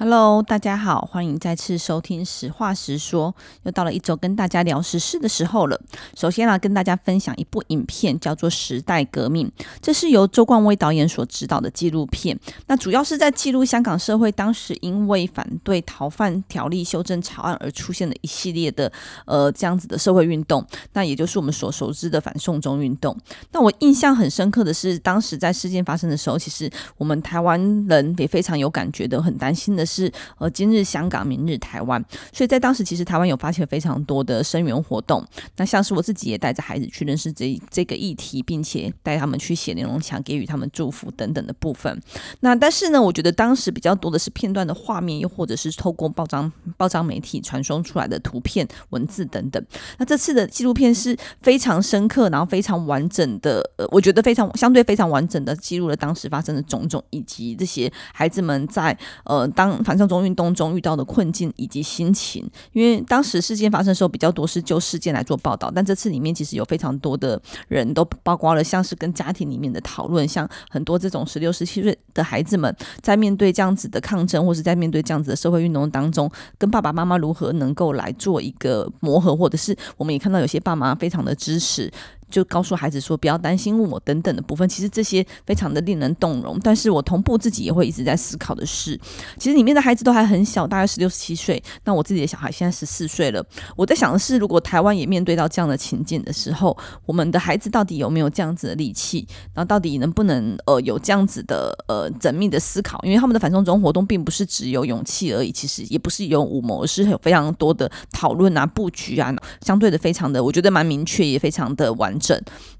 Hello，大家好，欢迎再次收听《实话实说》，又到了一周跟大家聊时事的时候了。首先来跟大家分享一部影片，叫做《时代革命》，这是由周冠威导演所执导的纪录片。那主要是在记录香港社会当时因为反对逃犯条例修正草案而出现的一系列的呃这样子的社会运动，那也就是我们所熟知的反送中运动。那我印象很深刻的是，当时在事件发生的时候，其实我们台湾人也非常有感觉的，很担心的。是呃，今日香港，明日台湾，所以在当时其实台湾有发起了非常多的声援活动。那像是我自己也带着孩子去认识这这个议题，并且带他们去写连侬墙，给予他们祝福等等的部分。那但是呢，我觉得当时比较多的是片段的画面，又或者是透过报章报章媒体传送出来的图片、文字等等。那这次的纪录片是非常深刻，然后非常完整的，呃，我觉得非常相对非常完整的记录了当时发生的种种，以及这些孩子们在呃当。反向中运动中遇到的困境以及心情，因为当时事件发生的时候比较多是就事件来做报道，但这次里面其实有非常多的人都包括了像是跟家庭里面的讨论，像很多这种十六、十七岁的孩子们在面对这样子的抗争，或是在面对这样子的社会运动当中，跟爸爸妈妈如何能够来做一个磨合，或者是我们也看到有些爸妈非常的支持。就告诉孩子说不要担心我等等的部分，其实这些非常的令人动容。但是我同步自己也会一直在思考的是，其实里面的孩子都还很小，大概十六、十七岁。那我自己的小孩现在十四岁了。我在想的是，如果台湾也面对到这样的情境的时候，我们的孩子到底有没有这样子的力气？然后到底能不能呃有这样子的呃缜密的思考？因为他们的反送中活动并不是只有勇气而已，其实也不是有武谋，而是有非常多的讨论啊、布局啊，相对的非常的，我觉得蛮明确，也非常的完。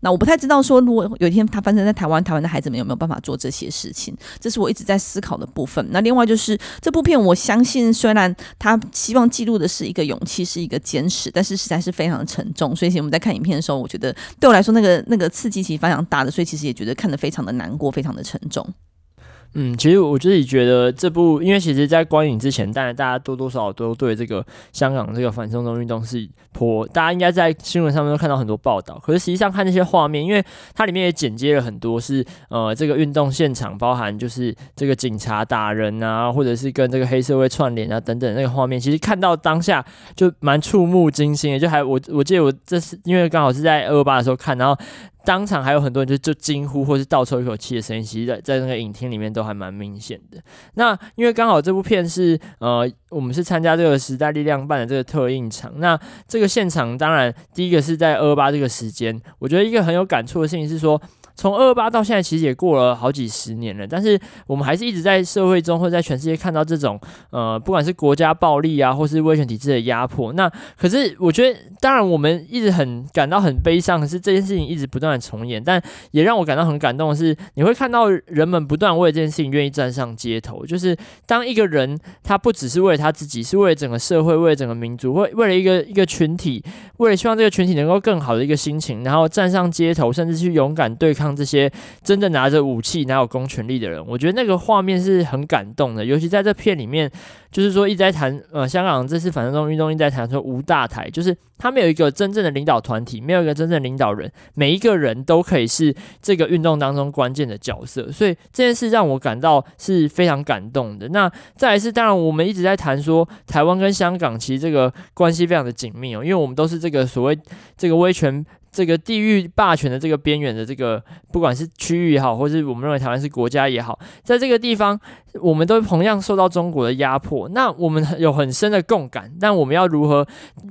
那我不太知道说，如果有一天他发生在台湾，台湾的孩子们有没有办法做这些事情？这是我一直在思考的部分。那另外就是这部片，我相信虽然他希望记录的是一个勇气，是一个坚持，但是实在是非常的沉重。所以，我们在看影片的时候，我觉得对我来说，那个那个刺激其实非常大的，所以其实也觉得看得非常的难过，非常的沉重。嗯，其实我自己觉得这部，因为其实，在观影之前，当然大家多多少少都对这个香港这个反送中运动是颇，大家应该在新闻上面都看到很多报道。可是实际上看那些画面，因为它里面也剪接了很多是呃这个运动现场，包含就是这个警察打人啊，或者是跟这个黑社会串联啊等等那个画面，其实看到当下就蛮触目惊心的。就还我我记得我这是因为刚好是在二二八的时候看，然后。当场还有很多人就就惊呼或是倒抽一口气的声音，其实在在那个影厅里面都还蛮明显的。那因为刚好这部片是呃，我们是参加这个时代力量办的这个特映场，那这个现场当然第一个是在二二八这个时间，我觉得一个很有感触的事情是说。从二二八到现在，其实也过了好几十年了，但是我们还是一直在社会中或在全世界看到这种呃，不管是国家暴力啊，或是威权体制的压迫。那可是我觉得，当然我们一直很感到很悲伤，可是这件事情一直不断的重演。但也让我感到很感动的是，你会看到人们不断为这件事情愿意站上街头。就是当一个人他不只是为了他自己，是为了整个社会，为了整个民族，为为了一个一个群体，为了希望这个群体能够更好的一个心情，然后站上街头，甚至去勇敢对抗。像这些真的拿着武器、拿有公权力的人，我觉得那个画面是很感动的。尤其在这片里面，就是说一直在谈，呃，香港这次反送中运动一直在谈说无大台，就是他没有一个真正的领导团体，没有一个真正领导人，每一个人都可以是这个运动当中关键的角色。所以这件事让我感到是非常感动的。那再来是，当然我们一直在谈说台湾跟香港其实这个关系非常的紧密哦，因为我们都是这个所谓这个威权。这个地域霸权的这个边缘的这个，不管是区域也好，或是我们认为台湾是国家也好，在这个地方，我们都同样受到中国的压迫。那我们有很深的共感，但我们要如何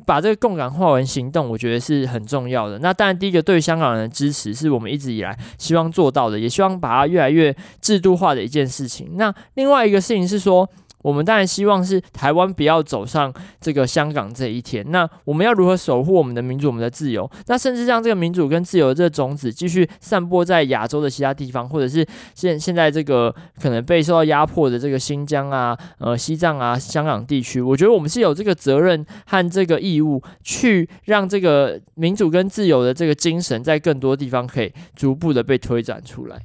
把这个共感化为行动，我觉得是很重要的。那当然，第一个对香港人的支持是我们一直以来希望做到的，也希望把它越来越制度化的一件事情。那另外一个事情是说。我们当然希望是台湾不要走上这个香港这一天。那我们要如何守护我们的民主、我们的自由？那甚至让这个民主跟自由的这个种子继续散播在亚洲的其他地方，或者是现现在这个可能被受到压迫的这个新疆啊、呃西藏啊、香港地区，我觉得我们是有这个责任和这个义务去让这个民主跟自由的这个精神在更多地方可以逐步的被推展出来。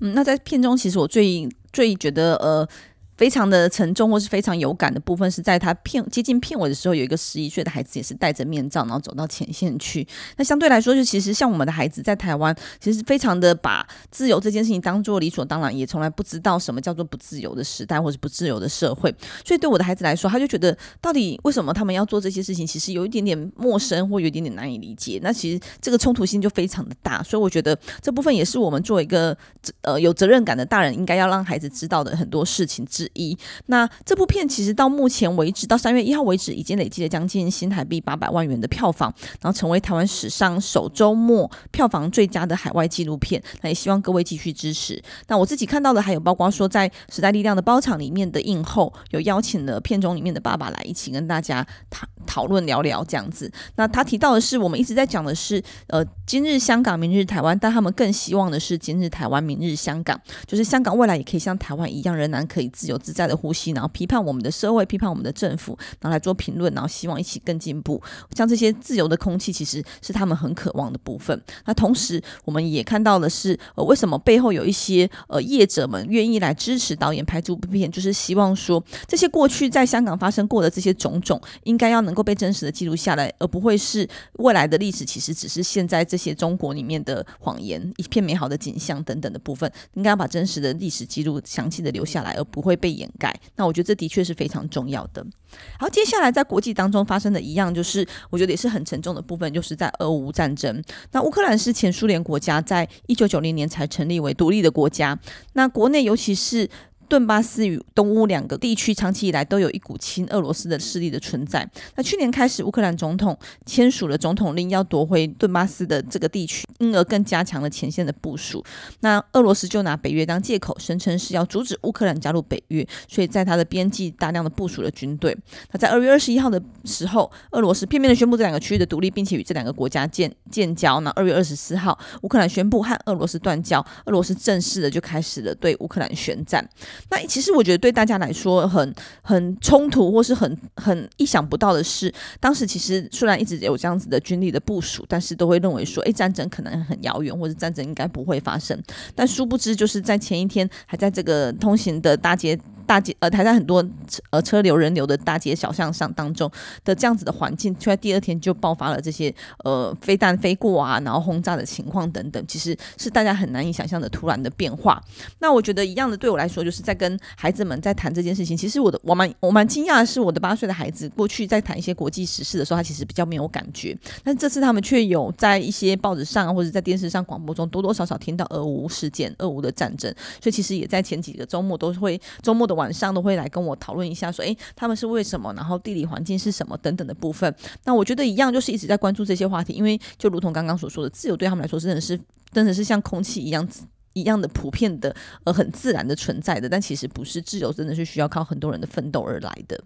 嗯，那在片中，其实我最最觉得呃。非常的沉重或是非常有感的部分，是在他片接近片尾的时候，有一个十一岁的孩子也是戴着面罩，然后走到前线去。那相对来说，就其实像我们的孩子在台湾，其实非常的把自由这件事情当做理所当然，也从来不知道什么叫做不自由的时代或是不自由的社会。所以对我的孩子来说，他就觉得到底为什么他们要做这些事情，其实有一点点陌生或有一点点难以理解。那其实这个冲突性就非常的大。所以我觉得这部分也是我们作为一个呃有责任感的大人，应该要让孩子知道的很多事情之一。那这部片其实到目前为止，到三月一号为止，已经累计了将近新台币八百万元的票房，然后成为台湾史上首周末票房最佳的海外纪录片。那也希望各位继续支持。那我自己看到的还有包括说，在时代力量的包场里面的映后，有邀请了片中里面的爸爸来一起跟大家讨讨论聊聊这样子。那他提到的是，我们一直在讲的是，呃，今日香港，明日台湾，但他们更希望的是今日台湾，明日香港，就是香港未来也可以像台湾一样，仍然可以自由有自在的呼吸，然后批判我们的社会，批判我们的政府，然后来做评论，然后希望一起更进步。像这些自由的空气，其实是他们很渴望的部分。那同时，我们也看到的是，呃，为什么背后有一些呃业者们愿意来支持导演拍这部片，就是希望说，这些过去在香港发生过的这些种种，应该要能够被真实的记录下来，而不会是未来的历史，其实只是现在这些中国里面的谎言，一片美好的景象等等的部分，应该要把真实的历史记录详细的留下来，而不会被掩盖。那我觉得这的确是非常重要的。然后，接下来在国际当中发生的一样，就是我觉得也是很沉重的部分，就是在俄乌战争。那乌克兰是前苏联国家，在一九九零年才成立为独立的国家。那国内尤其是。顿巴斯与东乌两个地区长期以来都有一股亲俄罗斯的势力的存在。那去年开始，乌克兰总统签署了总统令，要夺回顿巴斯的这个地区，因而更加强了前线的部署。那俄罗斯就拿北约当借口，声称是要阻止乌克兰加入北约，所以在他的边际大量的部署了军队。那在二月二十一号的时候，俄罗斯片面的宣布这两个区域的独立，并且与这两个国家建建交。那二月二十四号，乌克兰宣布和俄罗斯断交，俄罗斯正式的就开始了对乌克兰宣战。那其实我觉得对大家来说很很冲突，或是很很意想不到的是，当时其实虽然一直有这样子的军力的部署，但是都会认为说，哎，战争可能很遥远，或者战争应该不会发生。但殊不知，就是在前一天还在这个通行的大街。大街呃，台在很多车呃车流人流的大街小巷上当中的这样子的环境，却在第二天就爆发了这些呃飞弹飞过啊，然后轰炸的情况等等，其实是大家很难以想象的突然的变化。那我觉得一样的，对我来说，就是在跟孩子们在谈这件事情。其实我的我蛮我蛮惊讶的是，我的八岁的孩子过去在谈一些国际时事的时候，他其实比较没有感觉，但这次他们却有在一些报纸上或者在电视上广播中多多少少听到俄乌事件、俄乌的战争，所以其实也在前几个周末都会周末的。晚上都会来跟我讨论一下，说，哎，他们是为什么？然后地理环境是什么？等等的部分。那我觉得一样，就是一直在关注这些话题，因为就如同刚刚所说的，自由对他们来说真的是，真的是像空气一样一样的普遍的，呃，很自然的存在的。但其实不是自由，真的是需要靠很多人的奋斗而来的。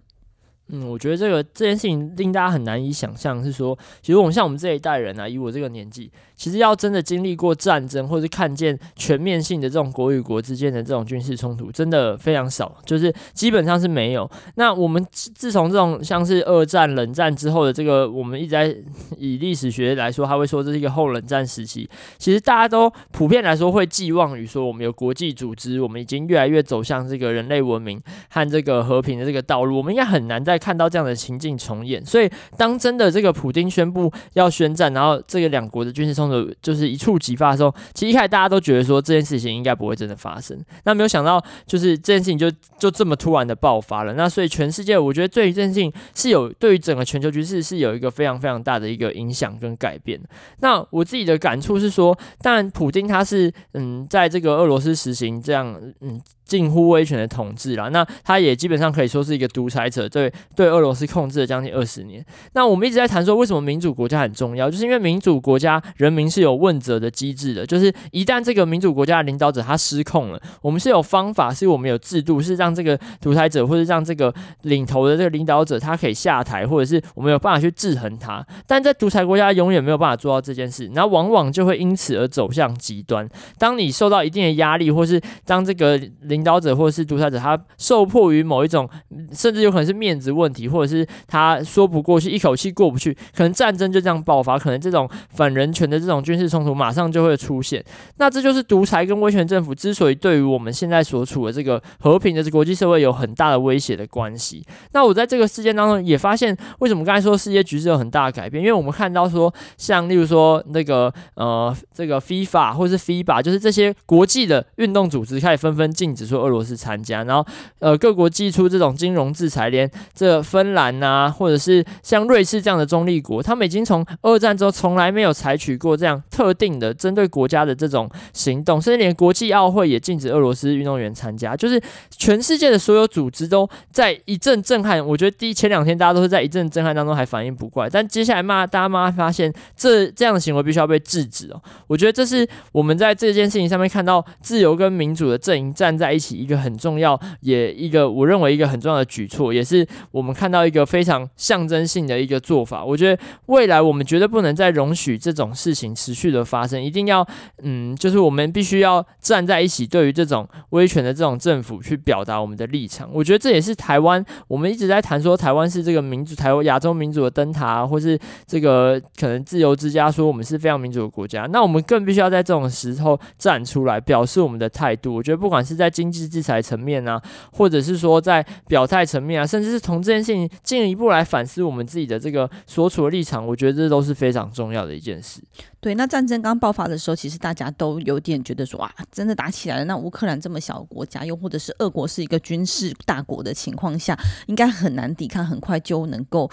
嗯，我觉得这个这件事情令大家很难以想象，是说，其实我们像我们这一代人啊，以我这个年纪，其实要真的经历过战争，或是看见全面性的这种国与国之间的这种军事冲突，真的非常少，就是基本上是没有。那我们自从这种像是二战、冷战之后的这个，我们一直在以历史学来说，他会说这是一个后冷战时期。其实大家都普遍来说会寄望于说，我们有国际组织，我们已经越来越走向这个人类文明和这个和平的这个道路，我们应该很难在看到这样的情境重演，所以当真的这个普丁宣布要宣战，然后这个两国的军事冲突就是一触即发的时候，其实一开始大家都觉得说这件事情应该不会真的发生，那没有想到就是这件事情就就这么突然的爆发了。那所以全世界我觉得对于这件事情是有对于整个全球局势是有一个非常非常大的一个影响跟改变。那我自己的感触是说，当然普丁他是嗯在这个俄罗斯实行这样嗯。近乎威权的统治啦，那他也基本上可以说是一个独裁者，对对俄罗斯控制了将近二十年。那我们一直在谈说，为什么民主国家很重要，就是因为民主国家人民是有问责的机制的，就是一旦这个民主国家的领导者他失控了，我们是有方法，是我们有制度，是让这个独裁者或者让这个领头的这个领导者他可以下台，或者是我们有办法去制衡他。但在独裁国家永远没有办法做到这件事，那往往就会因此而走向极端。当你受到一定的压力，或是当这个领领导者或者是独裁者，他受迫于某一种，甚至有可能是面子问题，或者是他说不过去，一口气过不去，可能战争就这样爆发，可能这种反人权的这种军事冲突马上就会出现。那这就是独裁跟威权政府之所以对于我们现在所处的这个和平的国际社会有很大的威胁的关系。那我在这个事件当中也发现，为什么刚才说世界局势有很大的改变？因为我们看到说，像例如说那个呃这个 FIFA 或是 FIBA，就是这些国际的运动组织开始纷纷禁止说俄罗斯参加，然后呃各国祭出这种金融制裁，连这芬兰呐，或者是像瑞士这样的中立国，他们已经从二战之后从来没有采取过这样特定的针对国家的这种行动，甚至连国际奥会也禁止俄罗斯运动员参加，就是全世界的所有组织都在一阵震撼。我觉得第一前两天大家都是在一阵震撼当中还反应不过来，但接下来骂大家骂发现这这样的行为必须要被制止哦。我觉得这是我们在这件事情上面看到自由跟民主的阵营站在一起一个很重要，也一个我认为一个很重要的举措，也是我们看到一个非常象征性的一个做法。我觉得未来我们绝对不能再容许这种事情持续的发生，一定要嗯，就是我们必须要站在一起，对于这种威权的这种政府去表达我们的立场。我觉得这也是台湾，我们一直在谈说台湾是这个民主，台湾亚洲民主的灯塔，或是这个可能自由之家，说我们是非常民主的国家。那我们更必须要在这种时候站出来，表示我们的态度。我觉得不管是在今经济制裁层面啊，或者是说在表态层面啊，甚至是从这件事情进一步来反思我们自己的这个所处的立场，我觉得这都是非常重要的一件事。对，那战争刚爆发的时候，其实大家都有点觉得说啊，真的打起来了。那乌克兰这么小国家，又或者是俄国是一个军事大国的情况下，应该很难抵抗，很快就能够。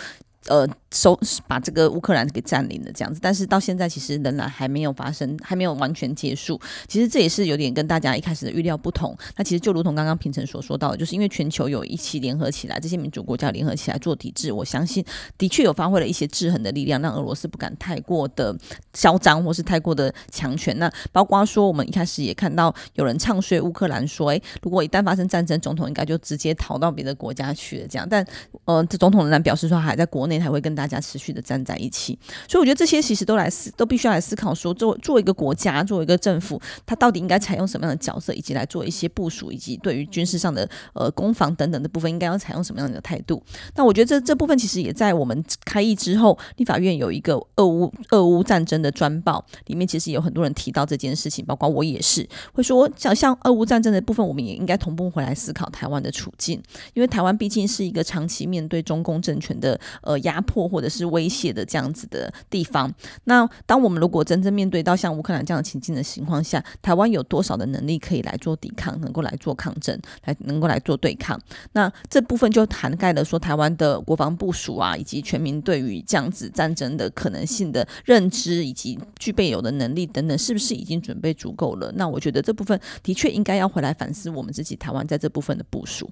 呃，收把这个乌克兰给占领了这样子，但是到现在其实仍然还没有发生，还没有完全结束。其实这也是有点跟大家一开始的预料不同。那其实就如同刚刚平成所说到的，就是因为全球有一起联合起来，这些民主国家联合起来做抵制，我相信的确有发挥了一些制衡的力量，让俄罗斯不敢太过的嚣张或是太过的强权。那包括说，我们一开始也看到有人唱衰乌克兰，说，哎，如果一旦发生战争，总统应该就直接逃到别的国家去了这样。但呃，这总统仍然表示说，还在国内。才会跟大家持续的站在一起，所以我觉得这些其实都来思，都必须要来思考说，作作为一个国家，作为一个政府，它到底应该采用什么样的角色，以及来做一些部署，以及对于军事上的呃攻防等等的部分，应该要采用什么样的态度。那我觉得这这部分其实也在我们开议之后，立法院有一个俄乌俄乌战争的专报，里面其实有很多人提到这件事情，包括我也是会说，像像俄乌战争的部分，我们也应该同步回来思考台湾的处境，因为台湾毕竟是一个长期面对中共政权的呃。压迫或者是威胁的这样子的地方，那当我们如果真正面对到像乌克兰这样的情境的情况下，台湾有多少的能力可以来做抵抗，能够来做抗争，来能够来做对抗？那这部分就涵盖了说台湾的国防部署啊，以及全民对于这样子战争的可能性的认知，以及具备有的能力等等，是不是已经准备足够了？那我觉得这部分的确应该要回来反思我们自己台湾在这部分的部署。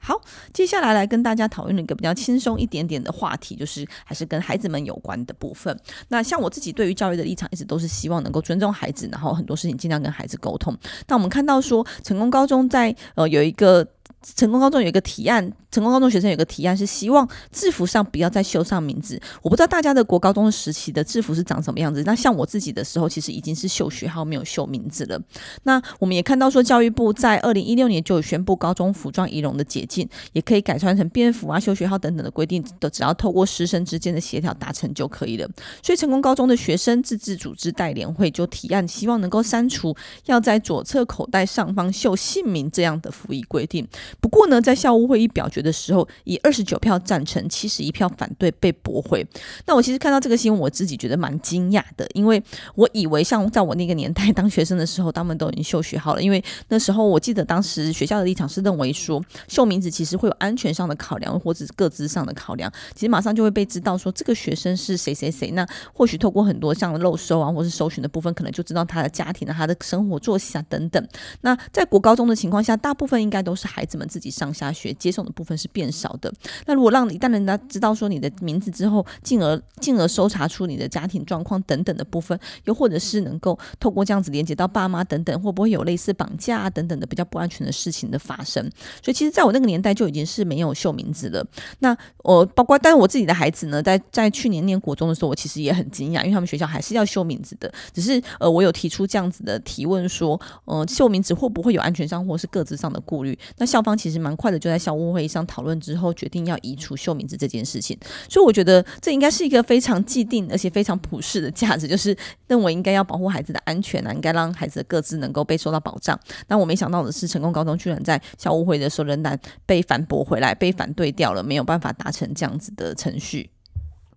好，接下来来跟大家讨论一个比较轻松一点点的话题，就是还是跟孩子们有关的部分。那像我自己对于教育的立场，一直都是希望能够尊重孩子，然后很多事情尽量跟孩子沟通。那我们看到说，成功高中在呃有一个。成功高中有一个提案，成功高中学生有个提案是希望制服上不要再绣上名字。我不知道大家的国高中时期的制服是长什么样子。那像我自己的时候，其实已经是绣学号，没有绣名字了。那我们也看到说，教育部在二零一六年就有宣布高中服装仪容的解禁，也可以改穿成便服啊、绣学号等等的规定，都只要透过师生之间的协调达成就可以了。所以成功高中的学生自治组织代联会就提案，希望能够删除要在左侧口袋上方绣姓名这样的服仪规定。不过呢，在校务会议表决的时候，以二十九票赞成、七十一票反对被驳回。那我其实看到这个新闻，我自己觉得蛮惊讶的，因为我以为像在我那个年代当学生的时候，他们都已经绣学好了。因为那时候我记得当时学校的立场是认为说，秀名字其实会有安全上的考量，或者是各自上的考量，其实马上就会被知道说这个学生是谁谁谁。那或许透过很多像漏收啊，或是搜寻的部分，可能就知道他的家庭啊、他的生活作息啊等等。那在国高中的情况下，大部分应该都是孩子。们自己上下学接送的部分是变少的。那如果让一旦人家知道说你的名字之后，进而进而搜查出你的家庭状况等等的部分，又或者是能够透过这样子连接到爸妈等等，会不会有类似绑架啊等等的比较不安全的事情的发生？所以其实在我那个年代就已经是没有秀名字了。那我包括，但是我自己的孩子呢，在在去年念国中的时候，我其实也很惊讶，因为他们学校还是要秀名字的，只是呃，我有提出这样子的提问说，呃，秀名字会不会有安全上或是个资上的顾虑？那校其实蛮快的就在校务会议上讨论之后，决定要移除秀名字这件事情。所以我觉得这应该是一个非常既定而且非常普世的价值，就是认为应该要保护孩子的安全啊，应该让孩子的各自能够被受到保障。那我没想到的是，成功高中居然在校务会的时候仍然被反驳回来，被反对掉了，没有办法达成这样子的程序。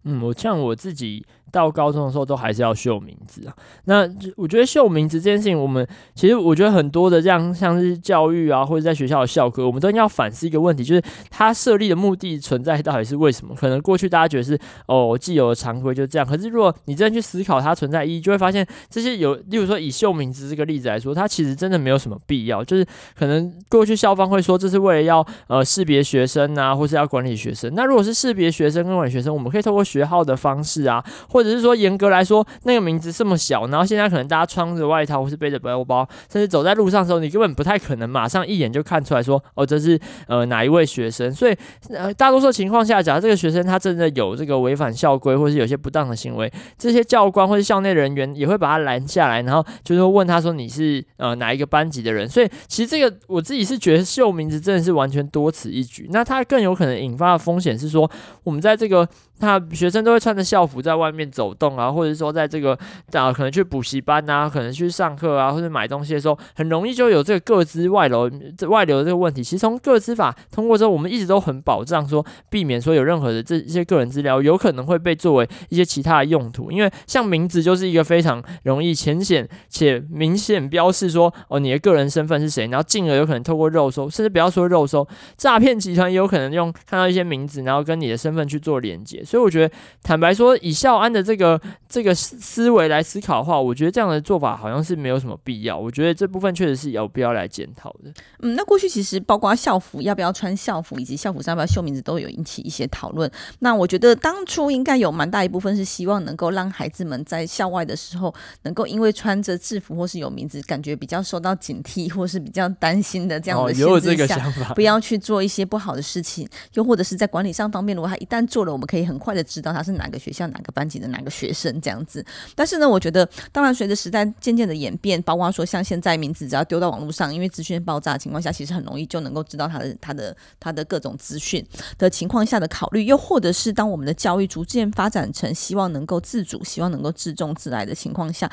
嗯，我像我自己。到高中的时候都还是要秀名字啊。那我觉得秀名字这件事情，我们其实我觉得很多的这样像是教育啊，或者在学校的校课，我们都要反思一个问题，就是它设立的目的存在到底是为什么？可能过去大家觉得是哦，既有的常规就这样。可是如果你真的去思考它存在意义，就会发现这些有，例如说以秀名字这个例子来说，它其实真的没有什么必要。就是可能过去校方会说这是为了要呃识别学生啊，或是要管理学生。那如果是识别学生跟管理学生，我们可以透过学号的方式啊，或或者是说，严格来说，那个名字这么小，然后现在可能大家穿着外套或是背着背包，甚至走在路上的时候，你根本不太可能马上一眼就看出来说，哦，这是呃哪一位学生。所以，呃，大多数情况下，假如这个学生他真的有这个违反校规，或是有些不当的行为，这些教官或是校内人员也会把他拦下来，然后就是问他说，你是呃哪一个班级的人。所以，其实这个我自己是觉得秀名字真的是完全多此一举。那他更有可能引发的风险是说，我们在这个。那学生都会穿着校服在外面走动啊，或者说在这个啊，可能去补习班啊，可能去上课啊，或者买东西的时候，很容易就有这个个资外流这、外流的这个问题。其实从个资法通过之后，我们一直都很保障说，避免说有任何的这一些个人资料有可能会被作为一些其他的用途。因为像名字就是一个非常容易浅显且明显标示说哦，你的个人身份是谁，然后进而有可能透过肉搜，甚至不要说肉搜，诈骗集团也有可能用看到一些名字，然后跟你的身份去做连接。所以我觉得，坦白说，以校安的这个这个思思维来思考的话，我觉得这样的做法好像是没有什么必要。我觉得这部分确实是有必要来检讨的。嗯，那过去其实包括校服要不要穿校服，以及校服上要不要绣名字，都有引起一些讨论。那我觉得当初应该有蛮大一部分是希望能够让孩子们在校外的时候，能够因为穿着制服或是有名字，感觉比较受到警惕，或是比较担心的这样的限制下，不要去做一些不好的事情。又或者是在管理上方面，如果他一旦做了，我们可以很很快的知。知道他是哪个学校、哪个班级的哪个学生这样子，但是呢，我觉得当然随着时代渐渐的演变，包括说像现在名字只要丢到网络上，因为资讯爆炸的情况下，其实很容易就能够知道他的、他的、他的各种资讯的情况下的考虑，又或者是当我们的教育逐渐发展成希望能够自主、希望能够自重自来的情况下，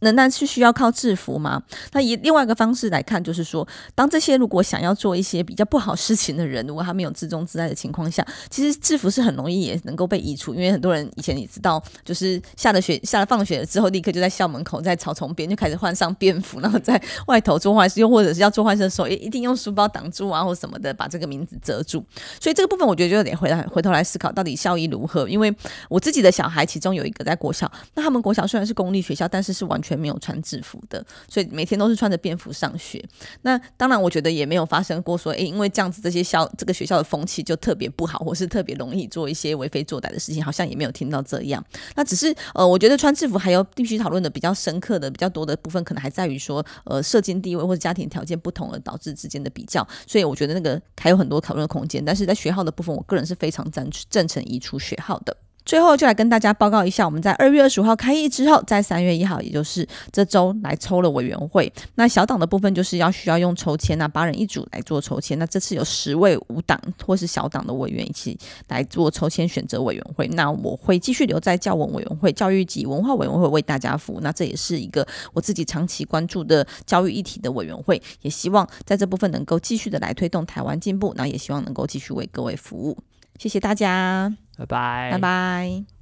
能那是需要靠制服吗？那以另外一个方式来看，就是说，当这些如果想要做一些比较不好事情的人，如果他没有自重自爱的情况下，其实制服是很容易也能够被移除。因为很多人以前你知道，就是下了学、下了放学了之后，立刻就在校门口、在草丛边就开始换上便服，然后在外头做坏事，又或者是要做坏事的时候，也一定用书包挡住啊，或什么的，把这个名字遮住。所以这个部分，我觉得就有点回来回头来思考，到底效益如何？因为我自己的小孩，其中有一个在国小，那他们国小虽然是公立学校，但是是。完全没有穿制服的，所以每天都是穿着便服上学。那当然，我觉得也没有发生过说，诶，因为这样子，这些校这个学校的风气就特别不好，或是特别容易做一些为非作歹的事情，好像也没有听到这样。那只是呃，我觉得穿制服还有必须讨论的比较深刻的、比较多的部分，可能还在于说，呃，社经地位或者家庭条件不同而导致之间的比较。所以我觉得那个还有很多讨论的空间。但是在学号的部分，我个人是非常赞成赞成移除学号的。最后就来跟大家报告一下，我们在二月二十五号开议之后，在三月一号，也就是这周来抽了委员会。那小党的部分就是要需要用抽签，那八人一组来做抽签。那这次有十位无党或是小党的委员一起来做抽签选择委员会。那我会继续留在教文委员会、教育及文化委员会为大家服务。那这也是一个我自己长期关注的教育议题的委员会，也希望在这部分能够继续的来推动台湾进步。那也希望能够继续为各位服务。谢谢大家。拜拜，拜拜。